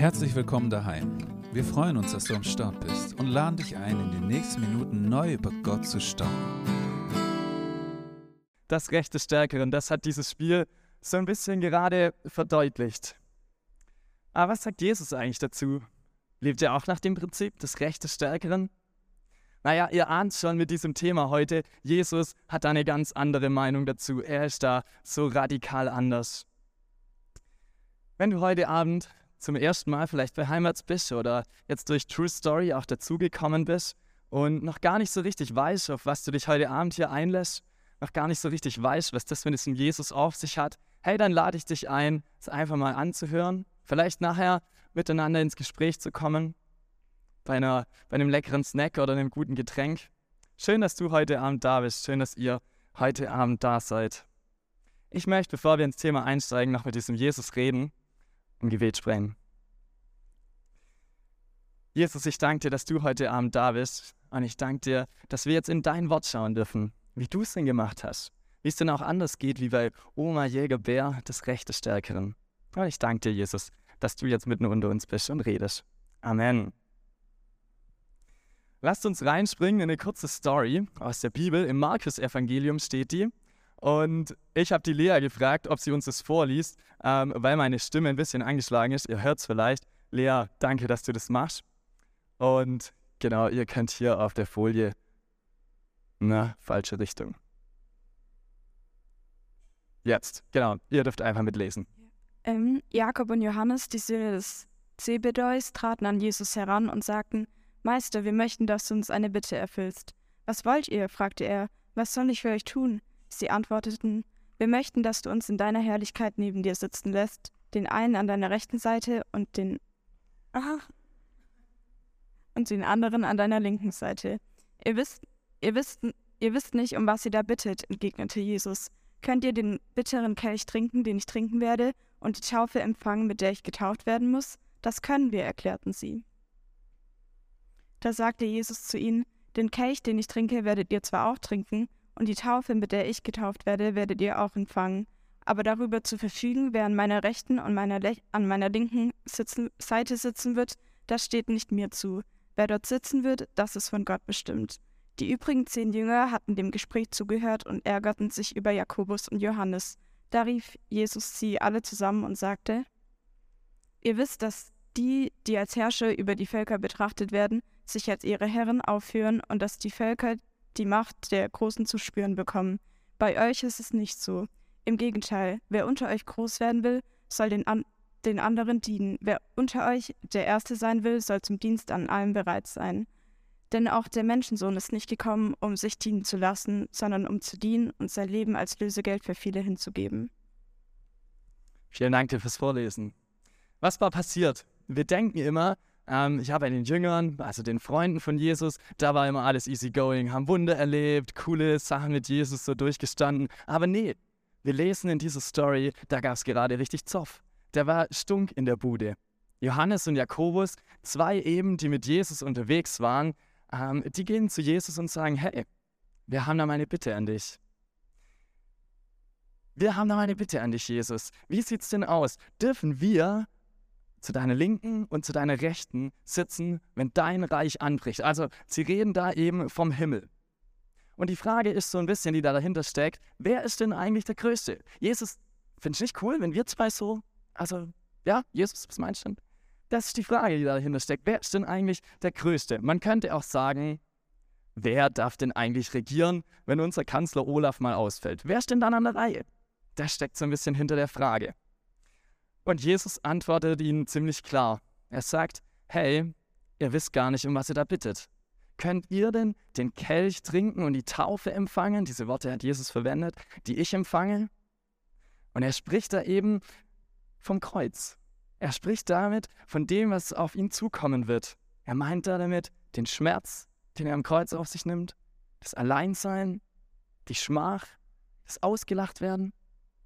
Herzlich willkommen daheim. Wir freuen uns, dass du am Start bist und laden dich ein, in den nächsten Minuten neu über Gott zu staunen. Das Recht des Stärkeren, das hat dieses Spiel so ein bisschen gerade verdeutlicht. Aber was sagt Jesus eigentlich dazu? Lebt er auch nach dem Prinzip des Recht des Stärkeren? Naja, ihr ahnt schon mit diesem Thema heute, Jesus hat eine ganz andere Meinung dazu. Er ist da so radikal anders. Wenn du heute Abend zum ersten Mal vielleicht bei Heimats bist oder jetzt durch True Story auch dazugekommen bist und noch gar nicht so richtig weißt, auf was du dich heute Abend hier einlässt, noch gar nicht so richtig weißt, was das mit diesem Jesus auf sich hat, hey, dann lade ich dich ein, es einfach mal anzuhören, vielleicht nachher miteinander ins Gespräch zu kommen, bei, einer, bei einem leckeren Snack oder einem guten Getränk. Schön, dass du heute Abend da bist, schön, dass ihr heute Abend da seid. Ich möchte, bevor wir ins Thema einsteigen, noch mit diesem Jesus reden im Gebet sprechen. Jesus, ich danke dir, dass du heute Abend da bist. Und ich danke dir, dass wir jetzt in dein Wort schauen dürfen, wie du es denn gemacht hast. Wie es denn auch anders geht, wie bei Oma Jäger Bär, das Recht des Stärkeren. Und ich danke dir, Jesus, dass du jetzt mitten unter uns bist und redest. Amen. Lasst uns reinspringen in eine kurze Story aus der Bibel. Im Markus-Evangelium steht die. Und ich habe die Lea gefragt, ob sie uns das vorliest, ähm, weil meine Stimme ein bisschen angeschlagen ist. Ihr hört es vielleicht. Lea, danke, dass du das machst. Und genau, ihr könnt hier auf der Folie, na, falsche Richtung. Jetzt, genau, ihr dürft einfach mitlesen. Ähm, Jakob und Johannes, die Söhne des Zebedeus, traten an Jesus heran und sagten, Meister, wir möchten, dass du uns eine Bitte erfüllst. Was wollt ihr? fragte er. Was soll ich für euch tun? Sie antworteten, wir möchten, dass du uns in deiner Herrlichkeit neben dir sitzen lässt, den einen an deiner rechten Seite und den Ach, und den anderen an deiner linken Seite. Ihr wisst, ihr wisst, ihr wisst nicht, um was ihr da bittet, entgegnete Jesus. Könnt ihr den bitteren Kelch trinken, den ich trinken werde, und die Taufe empfangen, mit der ich getauft werden muss? Das können wir, erklärten sie. Da sagte Jesus zu ihnen, den Kelch, den ich trinke, werdet ihr zwar auch trinken, und die Taufe, mit der ich getauft werde, werdet ihr auch empfangen. Aber darüber zu verfügen, wer an meiner rechten und meiner an meiner linken sitzen, Seite sitzen wird, das steht nicht mir zu. Wer dort sitzen wird, das ist von Gott bestimmt. Die übrigen zehn Jünger hatten dem Gespräch zugehört und ärgerten sich über Jakobus und Johannes. Da rief Jesus sie alle zusammen und sagte, Ihr wisst, dass die, die als Herrscher über die Völker betrachtet werden, sich als ihre Herren aufführen und dass die Völker die Macht der Großen zu spüren bekommen. Bei euch ist es nicht so. Im Gegenteil, wer unter euch groß werden will, soll den, an den anderen dienen. Wer unter euch der Erste sein will, soll zum Dienst an allem bereit sein. Denn auch der Menschensohn ist nicht gekommen, um sich dienen zu lassen, sondern um zu dienen und sein Leben als Lösegeld für viele hinzugeben. Vielen Dank dir fürs Vorlesen. Was war passiert? Wir denken immer, ähm, ich habe bei den Jüngern, also den Freunden von Jesus, da war immer alles easy going, haben Wunder erlebt, coole Sachen mit Jesus so durchgestanden. Aber nee, wir lesen in dieser Story, da gab es gerade richtig Zoff. Der war stunk in der Bude. Johannes und Jakobus, zwei eben, die mit Jesus unterwegs waren, ähm, die gehen zu Jesus und sagen, hey, wir haben da mal eine Bitte an dich. Wir haben da mal eine Bitte an dich, Jesus. Wie sieht's denn aus? Dürfen wir zu deiner Linken und zu deiner Rechten sitzen, wenn dein Reich anbricht? Also, sie reden da eben vom Himmel. Und die Frage ist so ein bisschen, die da dahinter steckt, wer ist denn eigentlich der Größte? Jesus, finde ich nicht cool, wenn wir zwei so, also, ja, Jesus, was meinst du denn? Das ist die Frage, die dahinter steckt. Wer ist denn eigentlich der Größte? Man könnte auch sagen, wer darf denn eigentlich regieren, wenn unser Kanzler Olaf mal ausfällt? Wer ist denn dann an der Reihe? Das steckt so ein bisschen hinter der Frage. Und Jesus antwortet ihnen ziemlich klar. Er sagt, hey, ihr wisst gar nicht, um was ihr da bittet. Könnt ihr denn den Kelch trinken und die Taufe empfangen? Diese Worte hat Jesus verwendet, die ich empfange. Und er spricht da eben vom Kreuz. Er spricht damit von dem, was auf ihn zukommen wird. Er meint da damit den Schmerz, den er am Kreuz auf sich nimmt, das Alleinsein, die Schmach, das Ausgelacht werden.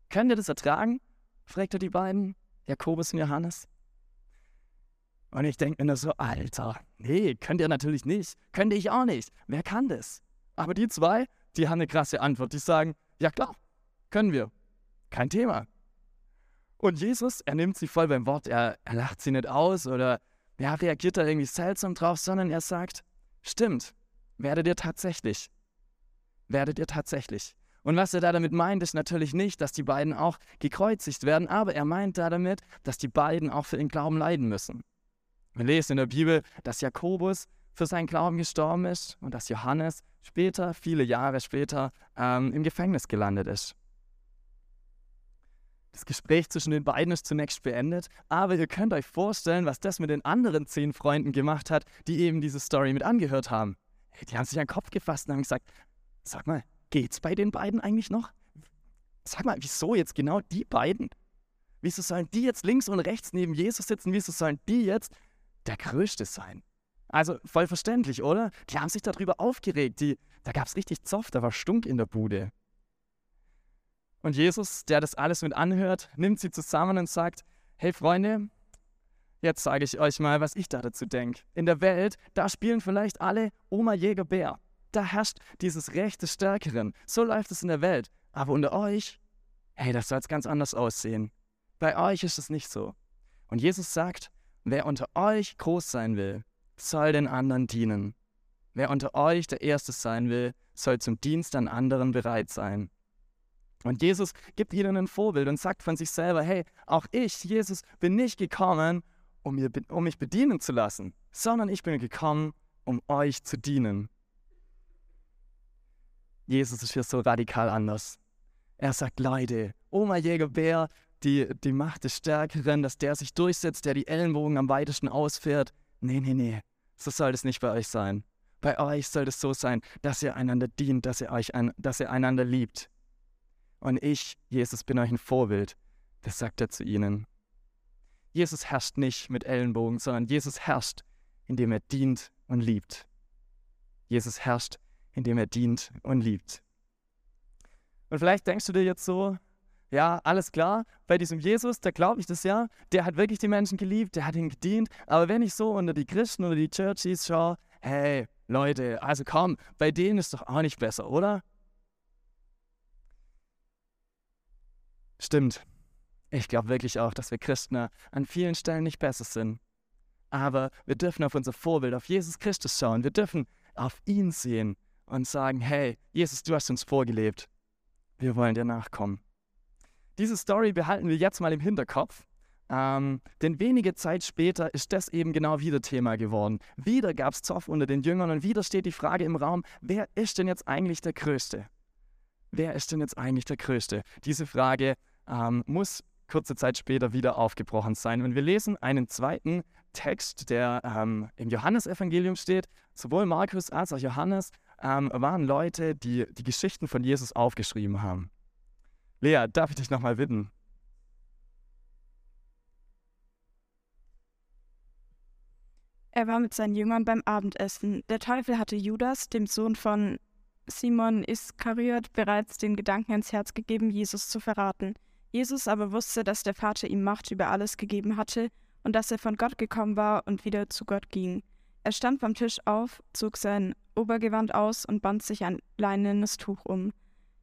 Könnt ihr das ertragen? fragt er die beiden, Jakobus und Johannes. Und ich denke mir nur so, Alter, nee, könnt ihr natürlich nicht. Könnte ich auch nicht. Wer kann das? Aber die zwei, die haben eine krasse Antwort. Die sagen, ja klar, können wir. Kein Thema. Und Jesus, er nimmt sie voll beim Wort, er, er lacht sie nicht aus oder ja, reagiert da irgendwie seltsam drauf, sondern er sagt, stimmt, werdet ihr tatsächlich. Werdet ihr tatsächlich. Und was er da damit meint, ist natürlich nicht, dass die beiden auch gekreuzigt werden, aber er meint da damit, dass die beiden auch für den Glauben leiden müssen. Wir lesen in der Bibel, dass Jakobus für seinen Glauben gestorben ist und dass Johannes später, viele Jahre später, ähm, im Gefängnis gelandet ist. Das Gespräch zwischen den beiden ist zunächst beendet, aber ihr könnt euch vorstellen, was das mit den anderen zehn Freunden gemacht hat, die eben diese Story mit angehört haben. Die haben sich an den Kopf gefasst und haben gesagt, sag mal, geht's bei den beiden eigentlich noch? Sag mal, wieso jetzt genau die beiden? Wieso sollen die jetzt links und rechts neben Jesus sitzen? Wieso sollen die jetzt der Größte sein? Also voll verständlich, oder? Die haben sich darüber aufgeregt. Die, da gab es richtig Zoff, da war Stunk in der Bude. Und Jesus, der das alles mit anhört, nimmt sie zusammen und sagt, hey Freunde, jetzt sage ich euch mal, was ich da dazu denke. In der Welt, da spielen vielleicht alle Oma Jäger Bär. Da herrscht dieses Recht des Stärkeren. So läuft es in der Welt. Aber unter euch, hey, das soll es ganz anders aussehen. Bei euch ist es nicht so. Und Jesus sagt, wer unter euch groß sein will, soll den anderen dienen. Wer unter euch der Erste sein will, soll zum Dienst an anderen bereit sein. Und Jesus gibt ihnen ein Vorbild und sagt von sich selber, hey, auch ich, Jesus, bin nicht gekommen, um, um mich bedienen zu lassen, sondern ich bin gekommen, um euch zu dienen. Jesus ist hier so radikal anders. Er sagt, Leute, Oma Jägerbär, die, die Macht des Stärkeren, dass der sich durchsetzt, der die Ellenbogen am weitesten ausfährt. Nee, nee, nee, so soll es nicht bei euch sein. Bei euch soll es so sein, dass ihr einander dient, dass ihr, euch ein, dass ihr einander liebt. Und ich, Jesus, bin euch ein Vorbild. Das sagt er zu ihnen. Jesus herrscht nicht mit Ellenbogen, sondern Jesus herrscht, indem er dient und liebt. Jesus herrscht, indem er dient und liebt. Und vielleicht denkst du dir jetzt so, ja, alles klar, bei diesem Jesus, da glaube ich das ja, der hat wirklich die Menschen geliebt, der hat ihnen gedient, aber wenn ich so unter die Christen oder die Churchies schaue, hey, Leute, also komm, bei denen ist doch auch nicht besser, oder? Stimmt. Ich glaube wirklich auch, dass wir Christen an vielen Stellen nicht besser sind. Aber wir dürfen auf unser Vorbild, auf Jesus Christus schauen. Wir dürfen auf ihn sehen und sagen, hey, Jesus, du hast uns vorgelebt. Wir wollen dir nachkommen. Diese Story behalten wir jetzt mal im Hinterkopf. Ähm, denn wenige Zeit später ist das eben genau wieder Thema geworden. Wieder gab es Zoff unter den Jüngern und wieder steht die Frage im Raum, wer ist denn jetzt eigentlich der Größte? wer ist denn jetzt eigentlich der Größte? Diese Frage ähm, muss kurze Zeit später wieder aufgebrochen sein. Und wir lesen einen zweiten Text, der ähm, im Johannesevangelium steht. Sowohl Markus als auch Johannes ähm, waren Leute, die die Geschichten von Jesus aufgeschrieben haben. Lea, darf ich dich nochmal bitten? Er war mit seinen Jüngern beim Abendessen. Der Teufel hatte Judas, dem Sohn von Simon Iskariot bereits den Gedanken ins Herz gegeben, Jesus zu verraten. Jesus aber wusste, dass der Vater ihm Macht über alles gegeben hatte und dass er von Gott gekommen war und wieder zu Gott ging. Er stand vom Tisch auf, zog sein Obergewand aus und band sich ein leinenes Tuch um.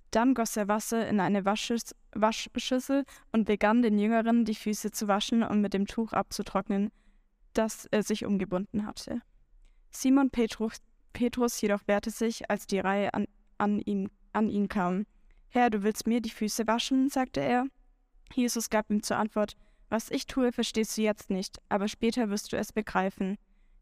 Dann goss er Wasser in eine Waschschüs Waschschüssel und begann den Jüngeren die Füße zu waschen und mit dem Tuch abzutrocknen, das er sich umgebunden hatte. Simon Petrus Petrus jedoch wehrte sich, als die Reihe an, an, ihn, an ihn kam. Herr, du willst mir die Füße waschen? sagte er. Jesus gab ihm zur Antwort, was ich tue, verstehst du jetzt nicht, aber später wirst du es begreifen.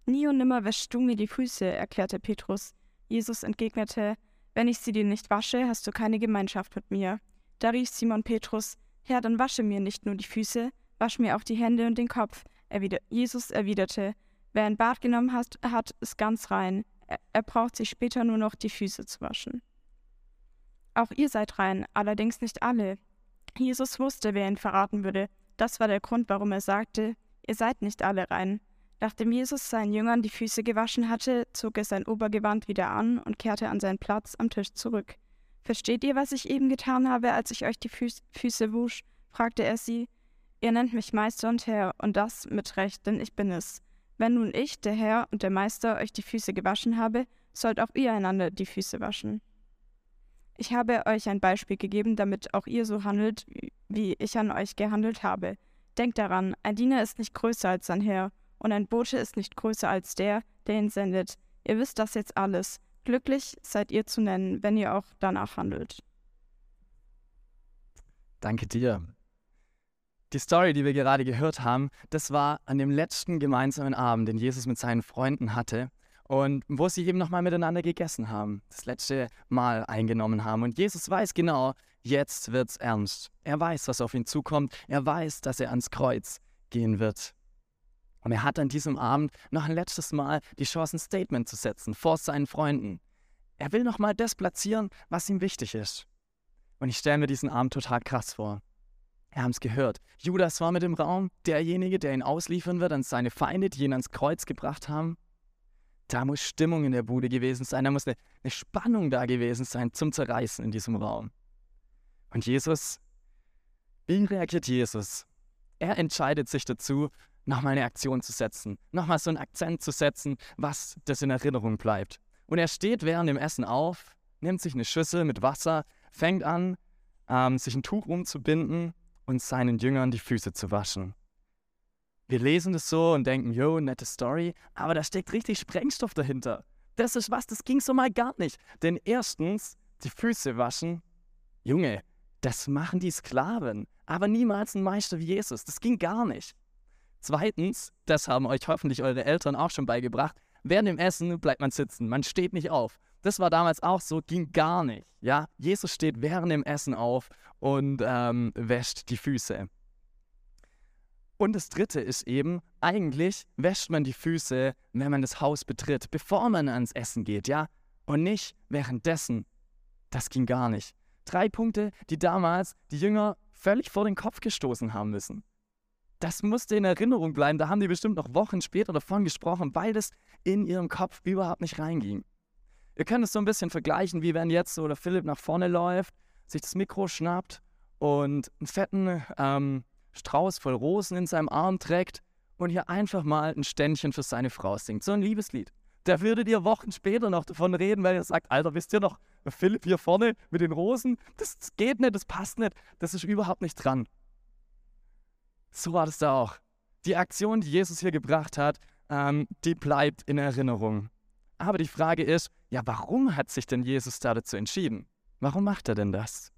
Nie und nimmer wäschst du mir die Füße, erklärte Petrus. Jesus entgegnete, wenn ich sie dir nicht wasche, hast du keine Gemeinschaft mit mir. Da rief Simon Petrus, Herr, dann wasche mir nicht nur die Füße, wasch mir auch die Hände und den Kopf. Erwider Jesus erwiderte, wer ein Bad genommen hat, hat, ist ganz rein. Er braucht sich später nur noch die Füße zu waschen. Auch ihr seid rein, allerdings nicht alle. Jesus wusste, wer ihn verraten würde. Das war der Grund, warum er sagte, ihr seid nicht alle rein. Nachdem Jesus seinen Jüngern die Füße gewaschen hatte, zog er sein Obergewand wieder an und kehrte an seinen Platz am Tisch zurück. Versteht ihr, was ich eben getan habe, als ich euch die Füß Füße wusch? fragte er sie. Ihr nennt mich Meister und Herr, und das mit Recht, denn ich bin es. Wenn nun ich, der Herr und der Meister, euch die Füße gewaschen habe, sollt auch ihr einander die Füße waschen. Ich habe euch ein Beispiel gegeben, damit auch ihr so handelt, wie ich an euch gehandelt habe. Denkt daran, ein Diener ist nicht größer als sein Herr, und ein Bote ist nicht größer als der, der ihn sendet. Ihr wisst das jetzt alles. Glücklich seid ihr zu nennen, wenn ihr auch danach handelt. Danke dir. Die Story, die wir gerade gehört haben, das war an dem letzten gemeinsamen Abend, den Jesus mit seinen Freunden hatte und wo sie eben nochmal miteinander gegessen haben, das letzte Mal eingenommen haben. Und Jesus weiß genau, jetzt wird's ernst. Er weiß, was auf ihn zukommt. Er weiß, dass er ans Kreuz gehen wird. Und er hat an diesem Abend noch ein letztes Mal die Chance, ein Statement zu setzen vor seinen Freunden. Er will nochmal das platzieren, was ihm wichtig ist. Und ich stelle mir diesen Abend total krass vor. Wir haben es gehört. Judas war mit im Raum, derjenige, der ihn ausliefern wird an seine Feinde, die ihn ans Kreuz gebracht haben. Da muss Stimmung in der Bude gewesen sein, da muss eine, eine Spannung da gewesen sein zum Zerreißen in diesem Raum. Und Jesus, wie reagiert Jesus? Er entscheidet sich dazu, nochmal eine Aktion zu setzen, nochmal so einen Akzent zu setzen, was das in Erinnerung bleibt. Und er steht während dem Essen auf, nimmt sich eine Schüssel mit Wasser, fängt an, ähm, sich ein Tuch umzubinden und seinen Jüngern die Füße zu waschen. Wir lesen das so und denken, yo, nette Story, aber da steckt richtig Sprengstoff dahinter. Das ist was, das ging so mal gar nicht. Denn erstens, die Füße waschen, Junge, das machen die Sklaven, aber niemals ein Meister wie Jesus. Das ging gar nicht. Zweitens, das haben euch hoffentlich eure Eltern auch schon beigebracht, während dem Essen bleibt man sitzen, man steht nicht auf. Das war damals auch so, ging gar nicht. Ja, Jesus steht während dem Essen auf und ähm, wäscht die Füße. Und das Dritte ist eben, eigentlich wäscht man die Füße, wenn man das Haus betritt, bevor man ans Essen geht, ja? Und nicht währenddessen. Das ging gar nicht. Drei Punkte, die damals die Jünger völlig vor den Kopf gestoßen haben müssen. Das musste in Erinnerung bleiben. Da haben die bestimmt noch Wochen später davon gesprochen, weil das in ihrem Kopf überhaupt nicht reinging. Ihr könnt es so ein bisschen vergleichen, wie wenn jetzt so der Philipp nach vorne läuft, sich das Mikro schnappt und einen fetten ähm, Strauß voll Rosen in seinem Arm trägt und hier einfach mal ein Ständchen für seine Frau singt. So ein Liebeslied. Da würdet ihr Wochen später noch davon reden, weil ihr sagt, Alter, wisst ihr noch, Philipp hier vorne mit den Rosen, das, das geht nicht, das passt nicht, das ist überhaupt nicht dran. So war das da auch. Die Aktion, die Jesus hier gebracht hat, ähm, die bleibt in Erinnerung. Aber die Frage ist, ja, warum hat sich denn Jesus da dazu entschieden? Warum macht er denn das?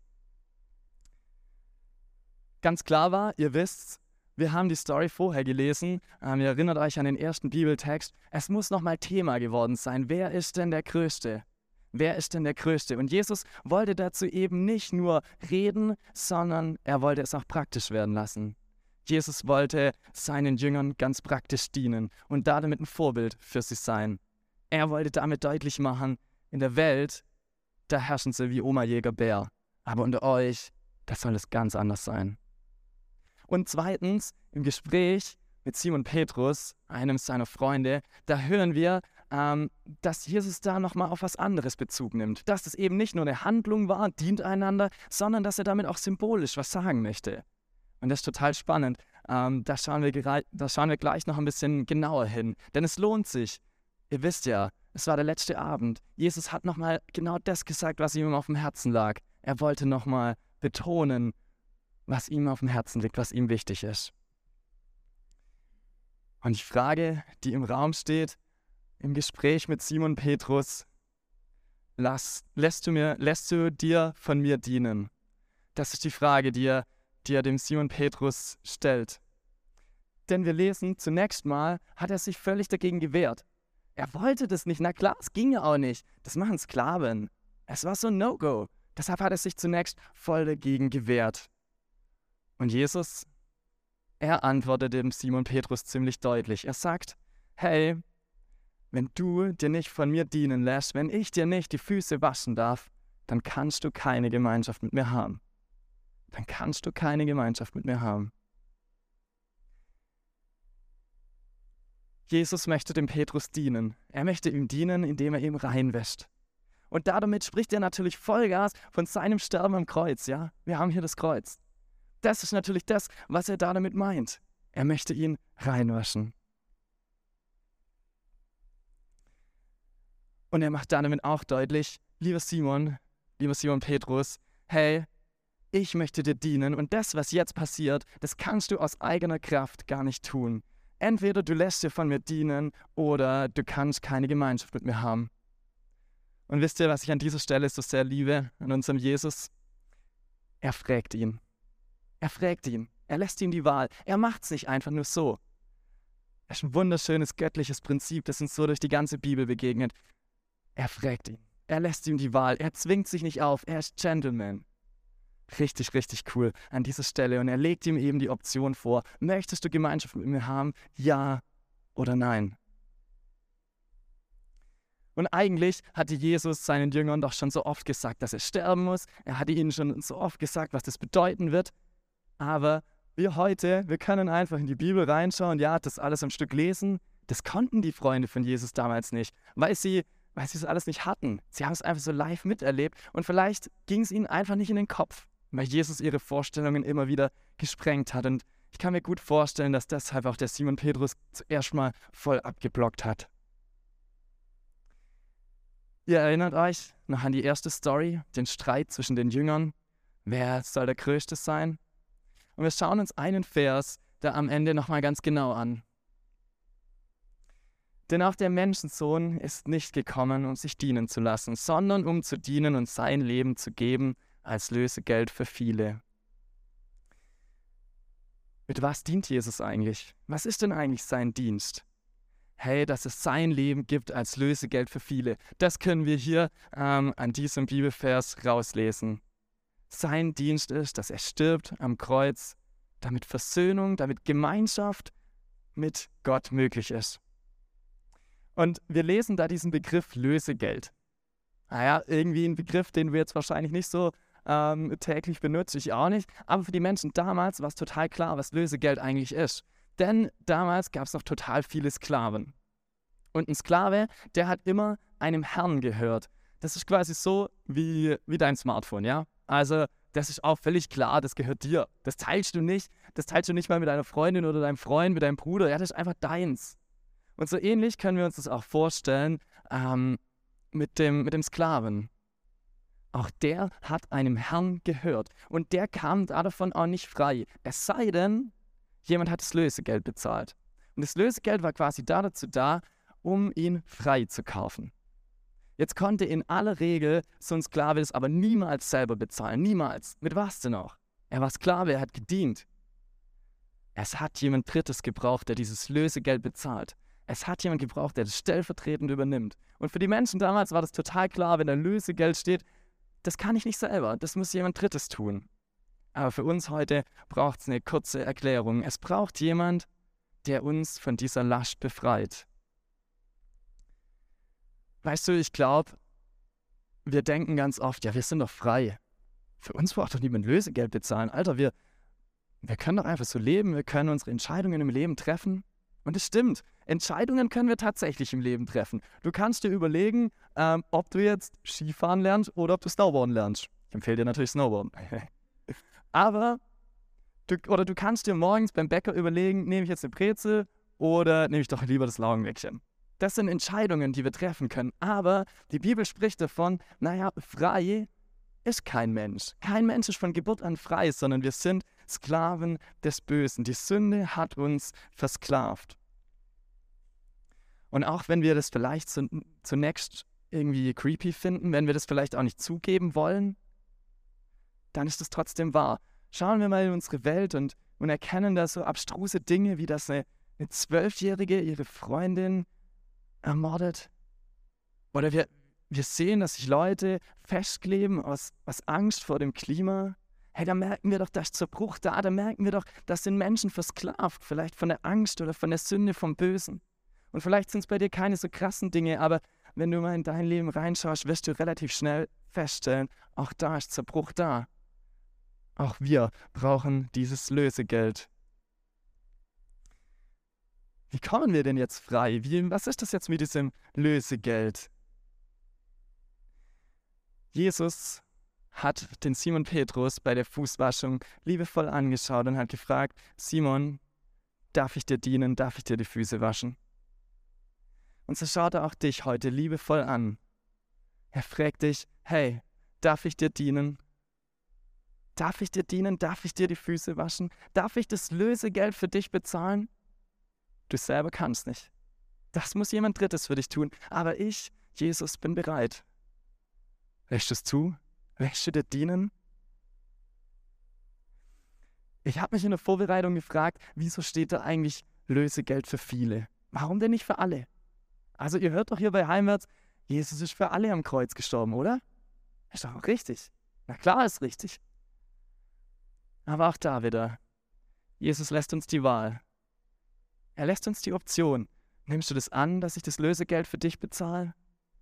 Ganz klar war, ihr wisst, wir haben die Story vorher gelesen. Ähm, ihr erinnert euch an den ersten Bibeltext. Es muss nochmal Thema geworden sein. Wer ist denn der Größte? Wer ist denn der Größte? Und Jesus wollte dazu eben nicht nur reden, sondern er wollte es auch praktisch werden lassen. Jesus wollte seinen Jüngern ganz praktisch dienen und damit ein Vorbild für sie sein. Er wollte damit deutlich machen, in der Welt, da herrschen sie wie Oma Jäger Bär. Aber unter euch, da soll es ganz anders sein. Und zweitens, im Gespräch mit Simon Petrus, einem seiner Freunde, da hören wir, ähm, dass Jesus da nochmal auf was anderes Bezug nimmt. Dass es eben nicht nur eine Handlung war, dient einander, sondern dass er damit auch symbolisch was sagen möchte. Und das ist total spannend. Ähm, da, schauen wir, da schauen wir gleich noch ein bisschen genauer hin. Denn es lohnt sich, Ihr wisst ja, es war der letzte Abend. Jesus hat nochmal genau das gesagt, was ihm auf dem Herzen lag. Er wollte nochmal betonen, was ihm auf dem Herzen liegt, was ihm wichtig ist. Und die Frage, die im Raum steht, im Gespräch mit Simon Petrus, lass, lässt, du mir, lässt du dir von mir dienen? Das ist die Frage, die er, die er dem Simon Petrus stellt. Denn wir lesen, zunächst mal hat er sich völlig dagegen gewehrt. Er wollte das nicht. Na klar, es ging ja auch nicht. Das machen Sklaven. Es war so ein No-Go. Deshalb hat er sich zunächst voll dagegen gewehrt. Und Jesus, er antwortet dem Simon Petrus ziemlich deutlich. Er sagt, hey, wenn du dir nicht von mir dienen lässt, wenn ich dir nicht die Füße waschen darf, dann kannst du keine Gemeinschaft mit mir haben. Dann kannst du keine Gemeinschaft mit mir haben. Jesus möchte dem Petrus dienen. Er möchte ihm dienen, indem er ihm reinwäscht. Und damit spricht er natürlich Vollgas von seinem Sterben am Kreuz, ja? Wir haben hier das Kreuz. Das ist natürlich das, was er da damit meint. Er möchte ihn reinwaschen. Und er macht damit auch deutlich, lieber Simon, lieber Simon Petrus, hey, ich möchte dir dienen und das, was jetzt passiert, das kannst du aus eigener Kraft gar nicht tun. Entweder du lässt dir von mir dienen oder du kannst keine Gemeinschaft mit mir haben. Und wisst ihr, was ich an dieser Stelle so sehr liebe an unserem Jesus? Er fragt ihn. Er fragt ihn. Er lässt ihm die Wahl. Er macht es nicht einfach nur so. Das ist ein wunderschönes göttliches Prinzip, das uns so durch die ganze Bibel begegnet. Er fragt ihn. Er lässt ihm die Wahl. Er zwingt sich nicht auf. Er ist Gentleman. Richtig, richtig cool an dieser Stelle. Und er legt ihm eben die Option vor. Möchtest du Gemeinschaft mit mir haben? Ja oder nein? Und eigentlich hatte Jesus seinen Jüngern doch schon so oft gesagt, dass er sterben muss. Er hatte ihnen schon so oft gesagt, was das bedeuten wird. Aber wir heute, wir können einfach in die Bibel reinschauen, ja, das alles am Stück lesen. Das konnten die Freunde von Jesus damals nicht, weil sie, weil sie das alles nicht hatten. Sie haben es einfach so live miterlebt und vielleicht ging es ihnen einfach nicht in den Kopf, weil Jesus ihre Vorstellungen immer wieder gesprengt hat. Und ich kann mir gut vorstellen, dass deshalb auch der Simon Petrus zuerst mal voll abgeblockt hat. Ihr erinnert euch noch an die erste Story, den Streit zwischen den Jüngern. Wer soll der Größte sein? Und wir schauen uns einen Vers da am Ende nochmal ganz genau an. Denn auch der Menschensohn ist nicht gekommen, um sich dienen zu lassen, sondern um zu dienen und sein Leben zu geben als Lösegeld für viele. Mit was dient Jesus eigentlich? Was ist denn eigentlich sein Dienst? hey, dass es sein Leben gibt als Lösegeld für viele. Das können wir hier ähm, an diesem Bibelvers rauslesen. Sein Dienst ist, dass er stirbt am Kreuz, damit Versöhnung, damit Gemeinschaft mit Gott möglich ist. Und wir lesen da diesen Begriff Lösegeld. Naja, irgendwie ein Begriff, den wir jetzt wahrscheinlich nicht so ähm, täglich benutzen, ich auch nicht. Aber für die Menschen damals war es total klar, was Lösegeld eigentlich ist. Denn damals gab es noch total viele Sklaven. Und ein Sklave, der hat immer einem Herrn gehört. Das ist quasi so wie, wie dein Smartphone, ja? Also, das ist auch völlig klar, das gehört dir. Das teilst du nicht. Das teilst du nicht mal mit deiner Freundin oder deinem Freund, mit deinem Bruder. Ja, das ist einfach deins. Und so ähnlich können wir uns das auch vorstellen ähm, mit, dem, mit dem Sklaven. Auch der hat einem Herrn gehört. Und der kam davon auch nicht frei. Es sei denn, jemand hat das Lösegeld bezahlt. Und das Lösegeld war quasi dazu da, um ihn frei zu kaufen. Jetzt konnte in aller Regel so ein Sklave das aber niemals selber bezahlen. Niemals. Mit was denn auch? Er war Sklave, er hat gedient. Es hat jemand Drittes gebraucht, der dieses Lösegeld bezahlt. Es hat jemand gebraucht, der das stellvertretend übernimmt. Und für die Menschen damals war das total klar, wenn da Lösegeld steht, das kann ich nicht selber, das muss jemand Drittes tun. Aber für uns heute braucht es eine kurze Erklärung. Es braucht jemand, der uns von dieser Last befreit. Weißt du, ich glaube, wir denken ganz oft, ja, wir sind doch frei. Für uns braucht doch niemand Lösegeld bezahlen. Alter, wir, wir können doch einfach so leben, wir können unsere Entscheidungen im Leben treffen. Und es stimmt, Entscheidungen können wir tatsächlich im Leben treffen. Du kannst dir überlegen, ähm, ob du jetzt Skifahren lernst oder ob du Snowboarden lernst. Ich empfehle dir natürlich Snowboarden. Aber, du, oder du kannst dir morgens beim Bäcker überlegen, nehme ich jetzt eine Brezel oder nehme ich doch lieber das Laugenwäckchen. Das sind Entscheidungen, die wir treffen können. Aber die Bibel spricht davon, naja, frei ist kein Mensch. Kein Mensch ist von Geburt an frei, sondern wir sind Sklaven des Bösen. Die Sünde hat uns versklavt. Und auch wenn wir das vielleicht zunächst irgendwie creepy finden, wenn wir das vielleicht auch nicht zugeben wollen, dann ist es trotzdem wahr. Schauen wir mal in unsere Welt und, und erkennen da so abstruse Dinge, wie dass eine, eine Zwölfjährige ihre Freundin ermordet. Oder wir, wir sehen, dass sich Leute festkleben aus, aus Angst vor dem Klima. Hey, da merken wir doch, da ist Zerbruch da. Da merken wir doch, das sind Menschen versklavt. Vielleicht von der Angst oder von der Sünde, vom Bösen. Und vielleicht sind es bei dir keine so krassen Dinge, aber wenn du mal in dein Leben reinschaust, wirst du relativ schnell feststellen, auch da ist Zerbruch da. Auch wir brauchen dieses Lösegeld. Wie kommen wir denn jetzt frei? Wie, was ist das jetzt mit diesem Lösegeld? Jesus hat den Simon Petrus bei der Fußwaschung liebevoll angeschaut und hat gefragt, Simon, darf ich dir dienen, darf ich dir die Füße waschen? Und so schaut er auch dich heute liebevoll an. Er fragt dich, hey, darf ich dir dienen? Darf ich dir dienen? Darf ich dir die Füße waschen? Darf ich das Lösegeld für dich bezahlen? Du selber kannst nicht. Das muss jemand Drittes für dich tun. Aber ich, Jesus, bin bereit. Lässt es zu? Du dir dienen? Ich habe mich in der Vorbereitung gefragt, wieso steht da eigentlich Lösegeld für viele? Warum denn nicht für alle? Also ihr hört doch hier bei Heimwärts, Jesus ist für alle am Kreuz gestorben, oder? Ist doch richtig. Na klar ist richtig. Aber auch da wieder. Jesus lässt uns die Wahl. Er lässt uns die Option. Nimmst du das an, dass ich das Lösegeld für dich bezahle?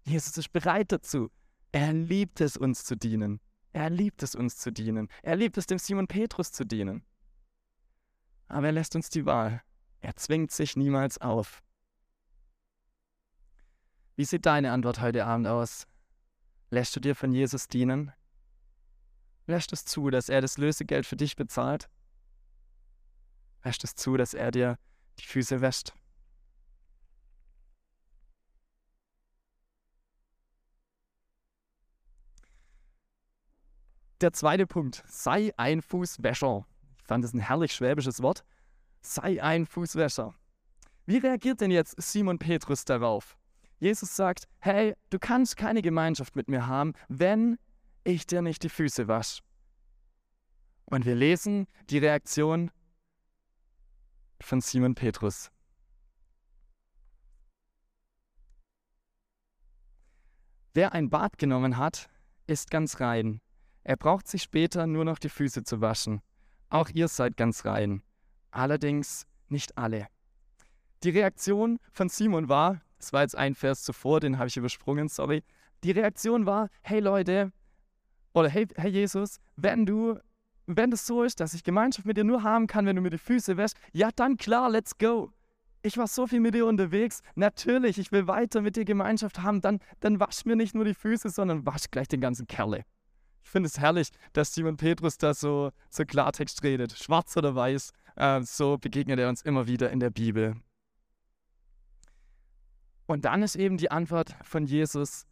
Jesus ist bereit dazu. Er liebt es, uns zu dienen. Er liebt es, uns zu dienen. Er liebt es, dem Simon Petrus zu dienen. Aber er lässt uns die Wahl. Er zwingt sich niemals auf. Wie sieht deine Antwort heute Abend aus? Lässt du dir von Jesus dienen? Lässt es zu, dass er das Lösegeld für dich bezahlt? Lässt es zu, dass er dir die Füße wäscht? Der zweite Punkt, sei ein Fußwäscher. Ich fand das ein herrlich schwäbisches Wort. Sei ein Fußwäscher. Wie reagiert denn jetzt Simon Petrus darauf? Jesus sagt, hey, du kannst keine Gemeinschaft mit mir haben, wenn ich dir nicht die Füße wasche. Und wir lesen die Reaktion von Simon Petrus. Wer ein Bad genommen hat, ist ganz rein. Er braucht sich später nur noch die Füße zu waschen. Auch ihr seid ganz rein. Allerdings nicht alle. Die Reaktion von Simon war, das war jetzt ein Vers zuvor, den habe ich übersprungen, sorry. Die Reaktion war, hey Leute, oder hey, hey Jesus, wenn du, wenn das so ist, dass ich Gemeinschaft mit dir nur haben kann, wenn du mir die Füße wäschst, ja dann klar, let's go. Ich war so viel mit dir unterwegs. Natürlich, ich will weiter mit dir Gemeinschaft haben. Dann, dann wasch mir nicht nur die Füße, sondern wasch gleich den ganzen Kerle. Ich finde es herrlich, dass Simon Petrus da so, so Klartext redet. Schwarz oder weiß, äh, so begegnet er uns immer wieder in der Bibel. Und dann ist eben die Antwort von Jesus,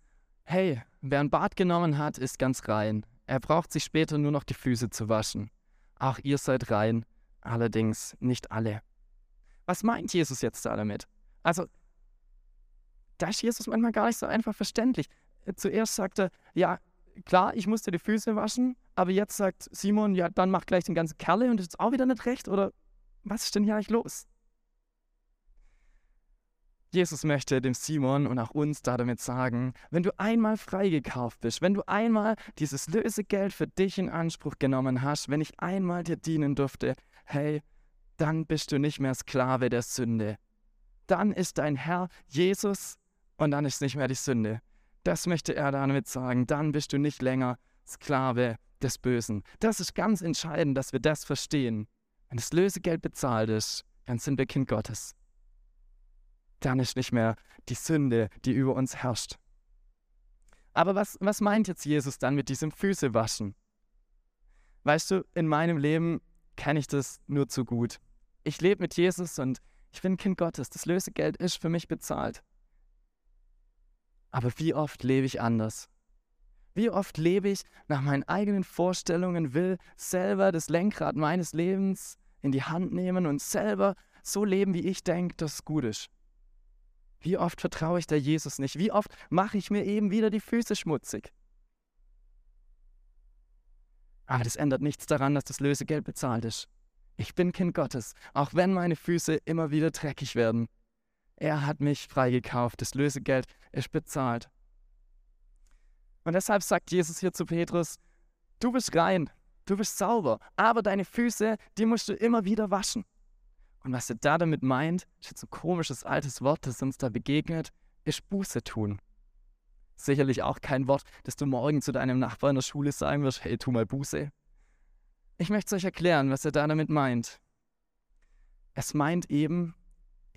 hey, wer ein Bad genommen hat, ist ganz rein. Er braucht sich später nur noch die Füße zu waschen. Auch ihr seid rein, allerdings nicht alle. Was meint Jesus jetzt da damit? Also, da ist Jesus manchmal gar nicht so einfach verständlich. Zuerst sagt er, ja, klar, ich musste die Füße waschen, aber jetzt sagt Simon, ja, dann mach gleich den ganzen Kerle und ist auch wieder nicht recht? Oder was ist denn hier eigentlich los? Jesus möchte dem Simon und auch uns da damit sagen, wenn du einmal freigekauft bist, wenn du einmal dieses Lösegeld für dich in Anspruch genommen hast, wenn ich einmal dir dienen durfte, hey, dann bist du nicht mehr Sklave der Sünde. Dann ist dein Herr Jesus und dann ist nicht mehr die Sünde. Das möchte er damit sagen. Dann bist du nicht länger Sklave des Bösen. Das ist ganz entscheidend, dass wir das verstehen. Wenn das Lösegeld bezahlt ist, dann sind wir Kind Gottes dann ist nicht mehr die Sünde, die über uns herrscht. Aber was, was meint jetzt Jesus dann mit diesem Füßewaschen? Weißt du, in meinem Leben kenne ich das nur zu gut. Ich lebe mit Jesus und ich bin Kind Gottes. Das Lösegeld ist für mich bezahlt. Aber wie oft lebe ich anders? Wie oft lebe ich nach meinen eigenen Vorstellungen, will selber das Lenkrad meines Lebens in die Hand nehmen und selber so leben, wie ich denke, dass es gut ist. Wie oft vertraue ich der Jesus nicht? Wie oft mache ich mir eben wieder die Füße schmutzig? Aber das ändert nichts daran, dass das Lösegeld bezahlt ist. Ich bin Kind Gottes, auch wenn meine Füße immer wieder dreckig werden. Er hat mich freigekauft, das Lösegeld ist bezahlt. Und deshalb sagt Jesus hier zu Petrus, du bist rein, du bist sauber, aber deine Füße, die musst du immer wieder waschen. Und was er da damit meint, ist jetzt ein komisches altes Wort, das uns da begegnet, ist Buße tun. Sicherlich auch kein Wort, das du morgen zu deinem Nachbarn in der Schule sagen wirst, hey, tu mal Buße. Ich möchte es euch erklären, was er da damit meint. Es meint eben,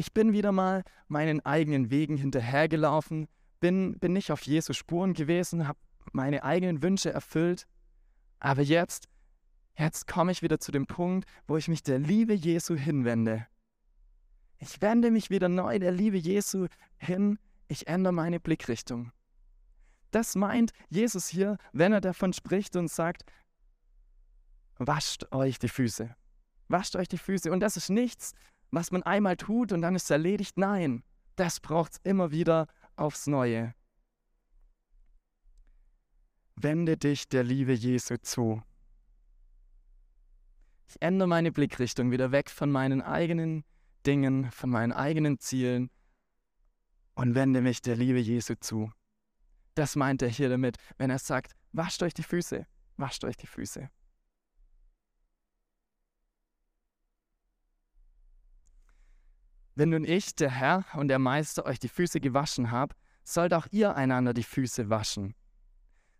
ich bin wieder mal meinen eigenen Wegen hinterhergelaufen, bin, bin nicht auf Jesu Spuren gewesen, habe meine eigenen Wünsche erfüllt, aber jetzt Jetzt komme ich wieder zu dem Punkt, wo ich mich der Liebe Jesu hinwende. Ich wende mich wieder neu der Liebe Jesu hin, ich ändere meine Blickrichtung. Das meint Jesus hier, wenn er davon spricht und sagt, wascht euch die Füße. Wascht euch die Füße. Und das ist nichts, was man einmal tut und dann ist es erledigt. Nein, das braucht es immer wieder aufs Neue. Wende dich der Liebe Jesu zu. Ich ändere meine Blickrichtung wieder weg von meinen eigenen Dingen, von meinen eigenen Zielen und wende mich der Liebe Jesu zu. Das meint er hier damit, wenn er sagt, wascht euch die Füße, wascht euch die Füße. Wenn nun ich, der Herr und der Meister, euch die Füße gewaschen habe, sollt auch ihr einander die Füße waschen.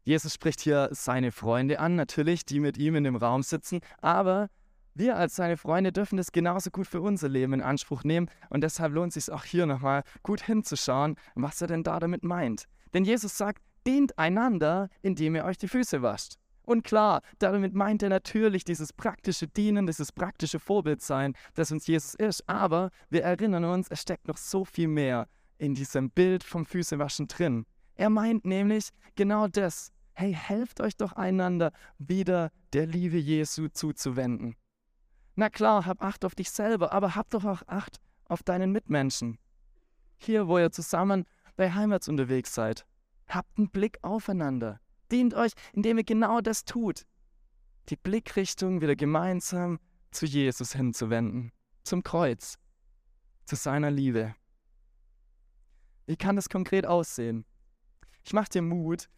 Jesus spricht hier seine Freunde an, natürlich, die mit ihm in dem Raum sitzen, aber wir als seine Freunde dürfen das genauso gut für unser Leben in Anspruch nehmen und deshalb lohnt es sich auch hier nochmal gut hinzuschauen, was er denn da damit meint. Denn Jesus sagt, dient einander, indem ihr euch die Füße wascht. Und klar, damit meint er natürlich dieses praktische Dienen, dieses praktische Vorbildsein, das uns Jesus ist. Aber wir erinnern uns, es steckt noch so viel mehr in diesem Bild vom Füßewaschen drin. Er meint nämlich genau das. Hey, helft euch doch einander wieder der Liebe Jesu zuzuwenden. Na klar, hab Acht auf dich selber, aber hab doch auch Acht auf deinen Mitmenschen. Hier, wo ihr zusammen bei Heimat unterwegs seid, habt einen Blick aufeinander. Dient euch, indem ihr genau das tut. Die Blickrichtung wieder gemeinsam zu Jesus hinzuwenden, zum Kreuz, zu seiner Liebe. Wie kann das konkret aussehen? Ich mache dir Mut,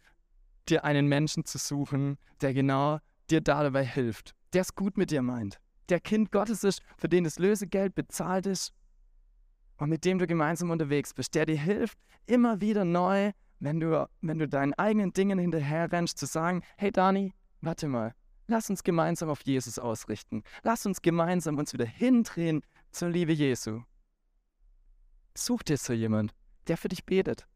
dir einen Menschen zu suchen, der genau dir dabei hilft, der es gut mit dir meint, der Kind Gottes ist, für den das Lösegeld bezahlt ist und mit dem du gemeinsam unterwegs bist, der dir hilft, immer wieder neu wenn du, wenn du deinen eigenen Dingen hinterherrennst, zu sagen, hey Dani, warte mal, lass uns gemeinsam auf Jesus ausrichten. Lass uns gemeinsam uns wieder hindrehen zur Liebe Jesu. Such dir so jemand, der für dich betet.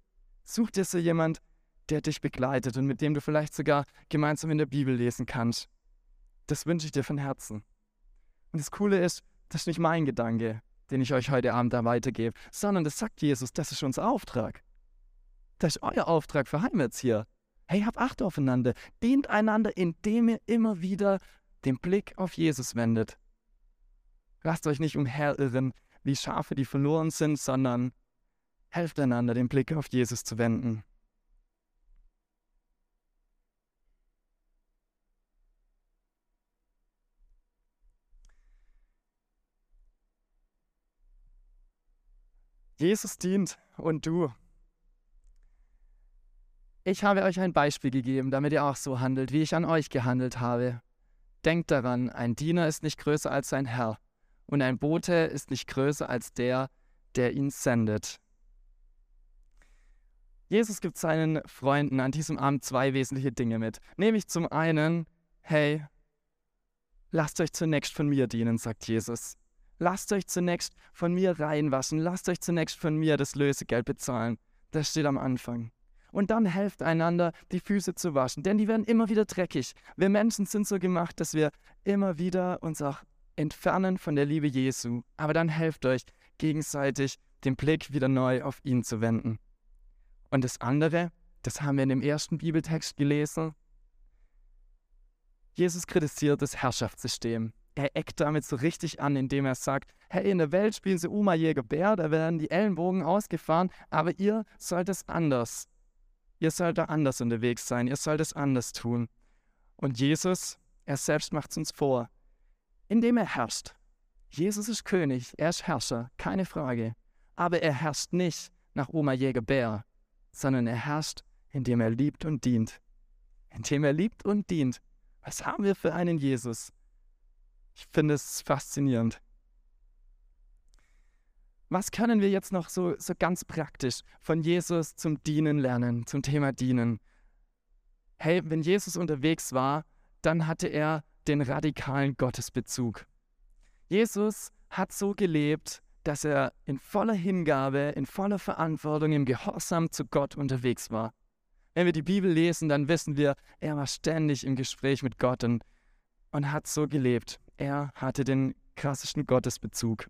Such dir so jemand, der dich begleitet und mit dem du vielleicht sogar gemeinsam in der Bibel lesen kannst. Das wünsche ich dir von Herzen. Und das Coole ist, das ist nicht mein Gedanke, den ich euch heute Abend da weitergebe, sondern das sagt Jesus, das ist unser Auftrag. Das ist euer Auftrag für Heimerzieher. Hey, habt Acht aufeinander. Dient einander, indem ihr immer wieder den Blick auf Jesus wendet. Lasst euch nicht umherirren, wie Schafe, die verloren sind, sondern helft einander, den Blick auf Jesus zu wenden. Jesus dient und du ich habe euch ein Beispiel gegeben, damit ihr auch so handelt, wie ich an euch gehandelt habe. Denkt daran, ein Diener ist nicht größer als sein Herr, und ein Bote ist nicht größer als der, der ihn sendet. Jesus gibt seinen Freunden an diesem Abend zwei wesentliche Dinge mit. Nämlich zum einen, hey, lasst euch zunächst von mir dienen, sagt Jesus. Lasst euch zunächst von mir reinwaschen, lasst euch zunächst von mir das Lösegeld bezahlen. Das steht am Anfang. Und dann helft einander, die Füße zu waschen, denn die werden immer wieder dreckig. Wir Menschen sind so gemacht, dass wir immer wieder uns auch entfernen von der Liebe Jesu. Aber dann helft euch gegenseitig, den Blick wieder neu auf ihn zu wenden. Und das andere, das haben wir in dem ersten Bibeltext gelesen. Jesus kritisiert das Herrschaftssystem. Er eckt damit so richtig an, indem er sagt, hey, in der Welt spielen sie Oma Jäger Bär, da werden die Ellenbogen ausgefahren, aber ihr sollt es anders. Ihr sollt da anders unterwegs sein, ihr sollt es anders tun. Und Jesus, er selbst macht es uns vor, indem er herrscht. Jesus ist König, er ist Herrscher, keine Frage. Aber er herrscht nicht nach Oma Jäger Bär, sondern er herrscht, indem er liebt und dient. Indem er liebt und dient. Was haben wir für einen Jesus? Ich finde es faszinierend. Was können wir jetzt noch so, so ganz praktisch von Jesus zum Dienen lernen, zum Thema Dienen? Hey, wenn Jesus unterwegs war, dann hatte er den radikalen Gottesbezug. Jesus hat so gelebt, dass er in voller Hingabe, in voller Verantwortung, im Gehorsam zu Gott unterwegs war. Wenn wir die Bibel lesen, dann wissen wir, er war ständig im Gespräch mit Gott und, und hat so gelebt. Er hatte den klassischen Gottesbezug.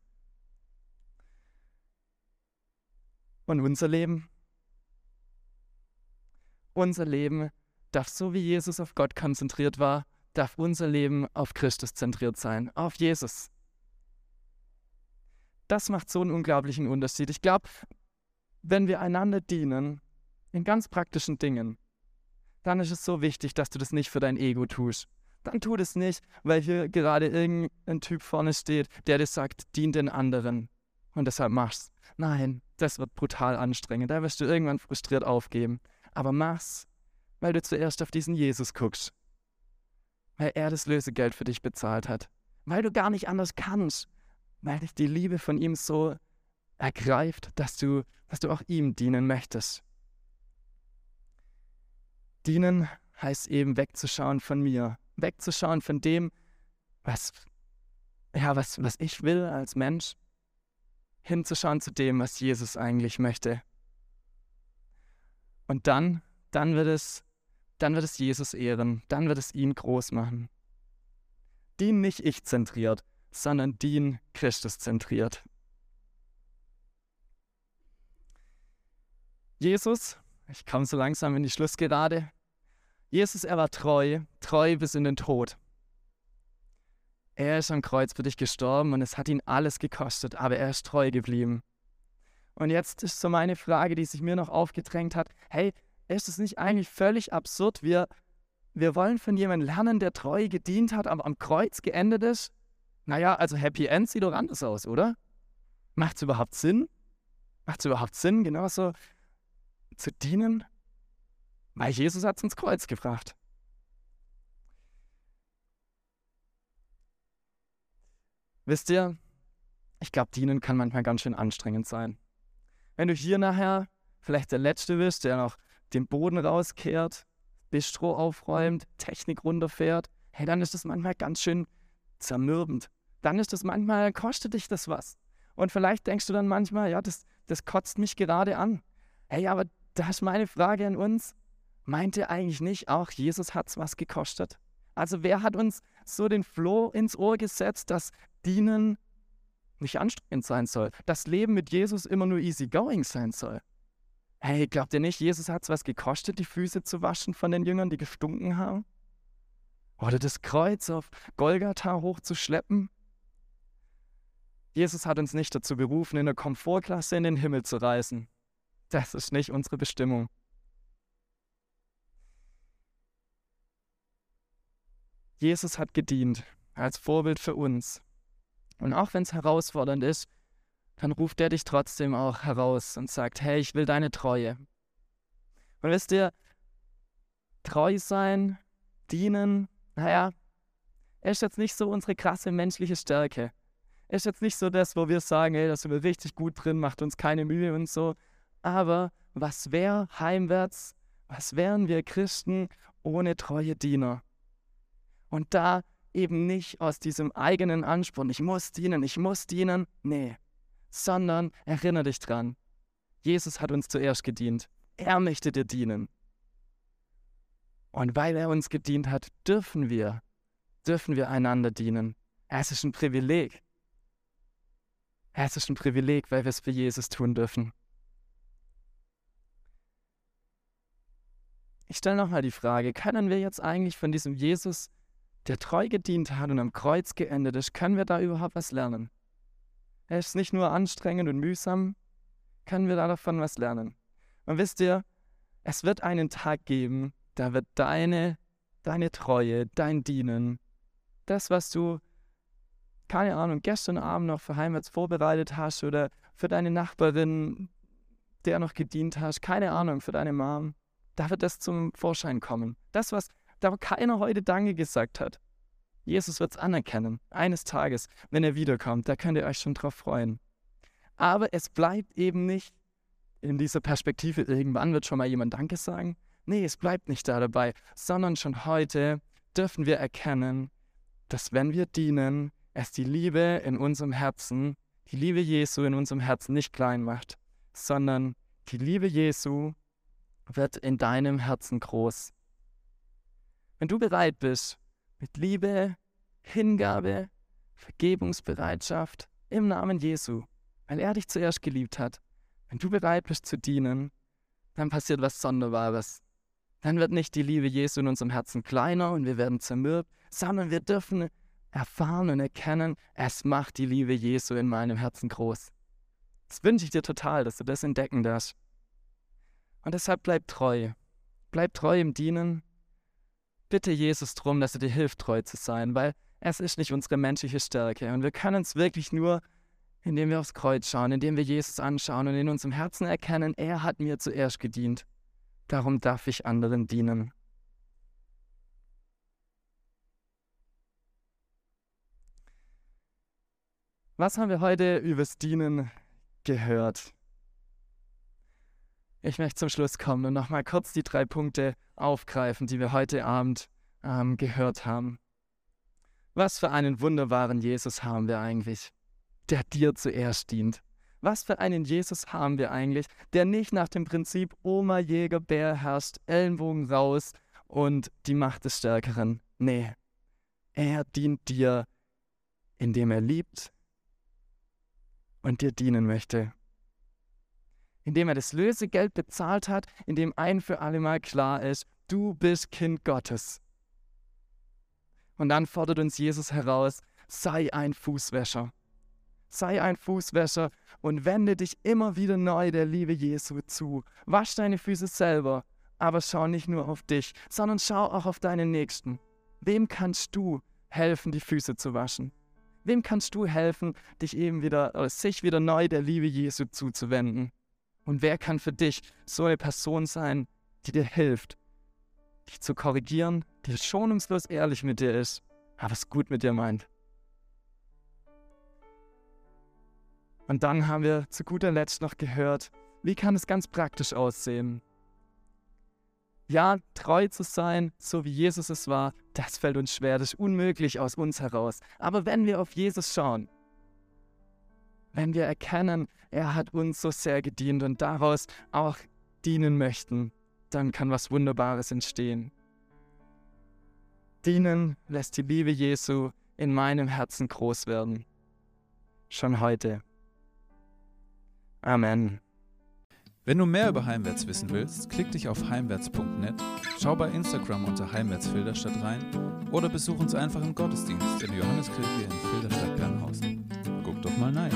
Und unser Leben? unser Leben darf so wie Jesus auf Gott konzentriert war, darf unser Leben auf Christus zentriert sein, auf Jesus. Das macht so einen unglaublichen Unterschied. Ich glaube, wenn wir einander dienen, in ganz praktischen Dingen, dann ist es so wichtig, dass du das nicht für dein Ego tust. Dann tu das nicht, weil hier gerade irgendein Typ vorne steht, der dir sagt, dien den anderen und deshalb mach's. Nein, das wird brutal anstrengend. Da wirst du irgendwann frustriert aufgeben. Aber mach's, weil du zuerst auf diesen Jesus guckst. Weil er das Lösegeld für dich bezahlt hat. Weil du gar nicht anders kannst. Weil dich die Liebe von ihm so ergreift, dass du, dass du auch ihm dienen möchtest. Dienen heißt eben wegzuschauen von mir, wegzuschauen von dem, was, ja, was, was ich will als Mensch, hinzuschauen zu dem, was Jesus eigentlich möchte. Und dann, dann wird es, dann wird es Jesus ehren, dann wird es ihn groß machen. Dien nicht ich zentriert, sondern dien Christus zentriert. Jesus, ich komme so langsam in die Schlussgerade. Jesus, er war treu, treu bis in den Tod. Er ist am Kreuz für dich gestorben und es hat ihn alles gekostet, aber er ist treu geblieben. Und jetzt ist so meine Frage, die sich mir noch aufgedrängt hat: Hey, ist es nicht eigentlich völlig absurd? Wir, wir wollen von jemandem lernen, der treu gedient hat, aber am Kreuz geendet ist? Naja, also Happy End sieht doch anders aus, oder? Macht es überhaupt Sinn? Macht es überhaupt Sinn, genauso zu dienen? Weil Jesus hat es ins Kreuz gebracht. Wisst ihr, ich glaube, dienen kann manchmal ganz schön anstrengend sein. Wenn du hier nachher vielleicht der Letzte bist, der noch den Boden rauskehrt, Bistro aufräumt, Technik runterfährt, hey, dann ist das manchmal ganz schön zermürbend. Dann ist das manchmal, kostet dich das was. Und vielleicht denkst du dann manchmal, ja, das, das kotzt mich gerade an. Hey, aber da ist meine Frage an uns. Meint ihr eigentlich nicht auch, Jesus hat es was gekostet? Also wer hat uns so den Floh ins Ohr gesetzt, dass Dienen nicht anstrengend sein soll, das Leben mit Jesus immer nur easy going sein soll? Hey, glaubt ihr nicht, Jesus hat es was gekostet, die Füße zu waschen von den Jüngern, die gestunken haben? Oder das Kreuz auf Golgatha hochzuschleppen? Jesus hat uns nicht dazu berufen, in der Komfortklasse in den Himmel zu reisen. Das ist nicht unsere Bestimmung. Jesus hat gedient als Vorbild für uns. Und auch wenn es herausfordernd ist, dann ruft er dich trotzdem auch heraus und sagt, hey, ich will deine Treue. Und wisst ihr, treu sein, dienen, naja, ist jetzt nicht so unsere krasse menschliche Stärke. Ist jetzt nicht so das, wo wir sagen, hey, da sind wir richtig gut drin, macht uns keine Mühe und so. Aber was wäre heimwärts, was wären wir Christen ohne treue Diener? Und da eben nicht aus diesem eigenen Ansporn, ich muss dienen, ich muss dienen, nee, sondern erinnere dich dran, Jesus hat uns zuerst gedient, er möchte dir dienen. Und weil er uns gedient hat, dürfen wir, dürfen wir einander dienen. Es ist ein Privileg. Es ist ein Privileg, weil wir es für Jesus tun dürfen. Ich stelle nochmal die Frage, können wir jetzt eigentlich von diesem Jesus der treu gedient hat und am Kreuz geendet ist, können wir da überhaupt was lernen? Er ist nicht nur anstrengend und mühsam, können wir da davon was lernen? Und wisst ihr, es wird einen Tag geben, da wird deine, deine Treue, dein Dienen, das, was du, keine Ahnung, gestern Abend noch für Heimwärts vorbereitet hast oder für deine Nachbarin, der noch gedient hast, keine Ahnung, für deine Mom, da wird das zum Vorschein kommen. Das, was da keiner heute Danke gesagt hat. Jesus wird es anerkennen, eines Tages, wenn er wiederkommt. Da könnt ihr euch schon drauf freuen. Aber es bleibt eben nicht in dieser Perspektive, irgendwann wird schon mal jemand Danke sagen. Nee, es bleibt nicht da dabei, sondern schon heute dürfen wir erkennen, dass wenn wir dienen, es die Liebe in unserem Herzen, die Liebe Jesu in unserem Herzen nicht klein macht, sondern die Liebe Jesu wird in deinem Herzen groß. Wenn du bereit bist, mit Liebe, Hingabe, Vergebungsbereitschaft im Namen Jesu, weil er dich zuerst geliebt hat, wenn du bereit bist zu dienen, dann passiert was Sonderbares. dann wird nicht die Liebe Jesu in unserem Herzen kleiner und wir werden zermürbt, sondern wir dürfen erfahren und erkennen, es macht die Liebe Jesu in meinem Herzen groß. Das wünsche ich dir total, dass du das entdecken darfst. Und deshalb bleib treu. Bleib treu im Dienen. Bitte Jesus darum, dass er dir hilft, treu zu sein, weil es ist nicht unsere menschliche Stärke. Und wir können es wirklich nur, indem wir aufs Kreuz schauen, indem wir Jesus anschauen und in unserem Herzen erkennen, er hat mir zuerst gedient. Darum darf ich anderen dienen. Was haben wir heute übers Dienen gehört? Ich möchte zum Schluss kommen und nochmal kurz die drei Punkte aufgreifen, die wir heute Abend ähm, gehört haben. Was für einen wunderbaren Jesus haben wir eigentlich, der dir zuerst dient. Was für einen Jesus haben wir eigentlich, der nicht nach dem Prinzip Oma Jäger Bär herrscht, Ellenbogen raus und die Macht des Stärkeren. Nee, er dient dir, indem er liebt und dir dienen möchte. Indem er das Lösegeld bezahlt hat, indem ein für alle Mal klar ist, du bist Kind Gottes. Und dann fordert uns Jesus heraus, sei ein Fußwäscher. Sei ein Fußwäscher und wende dich immer wieder neu der Liebe Jesu zu. Wasch deine Füße selber, aber schau nicht nur auf dich, sondern schau auch auf deinen Nächsten. Wem kannst du helfen, die Füße zu waschen? Wem kannst du helfen, dich eben wieder, oder sich wieder neu der Liebe Jesu zuzuwenden? Und wer kann für dich so eine Person sein, die dir hilft, dich zu korrigieren, die schonungslos ehrlich mit dir ist, aber es gut mit dir meint? Und dann haben wir zu guter Letzt noch gehört, wie kann es ganz praktisch aussehen? Ja, treu zu sein, so wie Jesus es war, das fällt uns schwer, das ist unmöglich aus uns heraus. Aber wenn wir auf Jesus schauen, wenn wir erkennen, er hat uns so sehr gedient und daraus auch dienen möchten, dann kann was Wunderbares entstehen. Dienen lässt die Liebe Jesu in meinem Herzen groß werden. Schon heute. Amen. Wenn du mehr über Heimwärts wissen willst, klick dich auf heimwärts.net, schau bei Instagram unter Heimwärts Filderstadt rein oder besuch uns einfach im Gottesdienst in der Johanneskirche in Filderstadt-Bernhausen. Guck doch mal rein.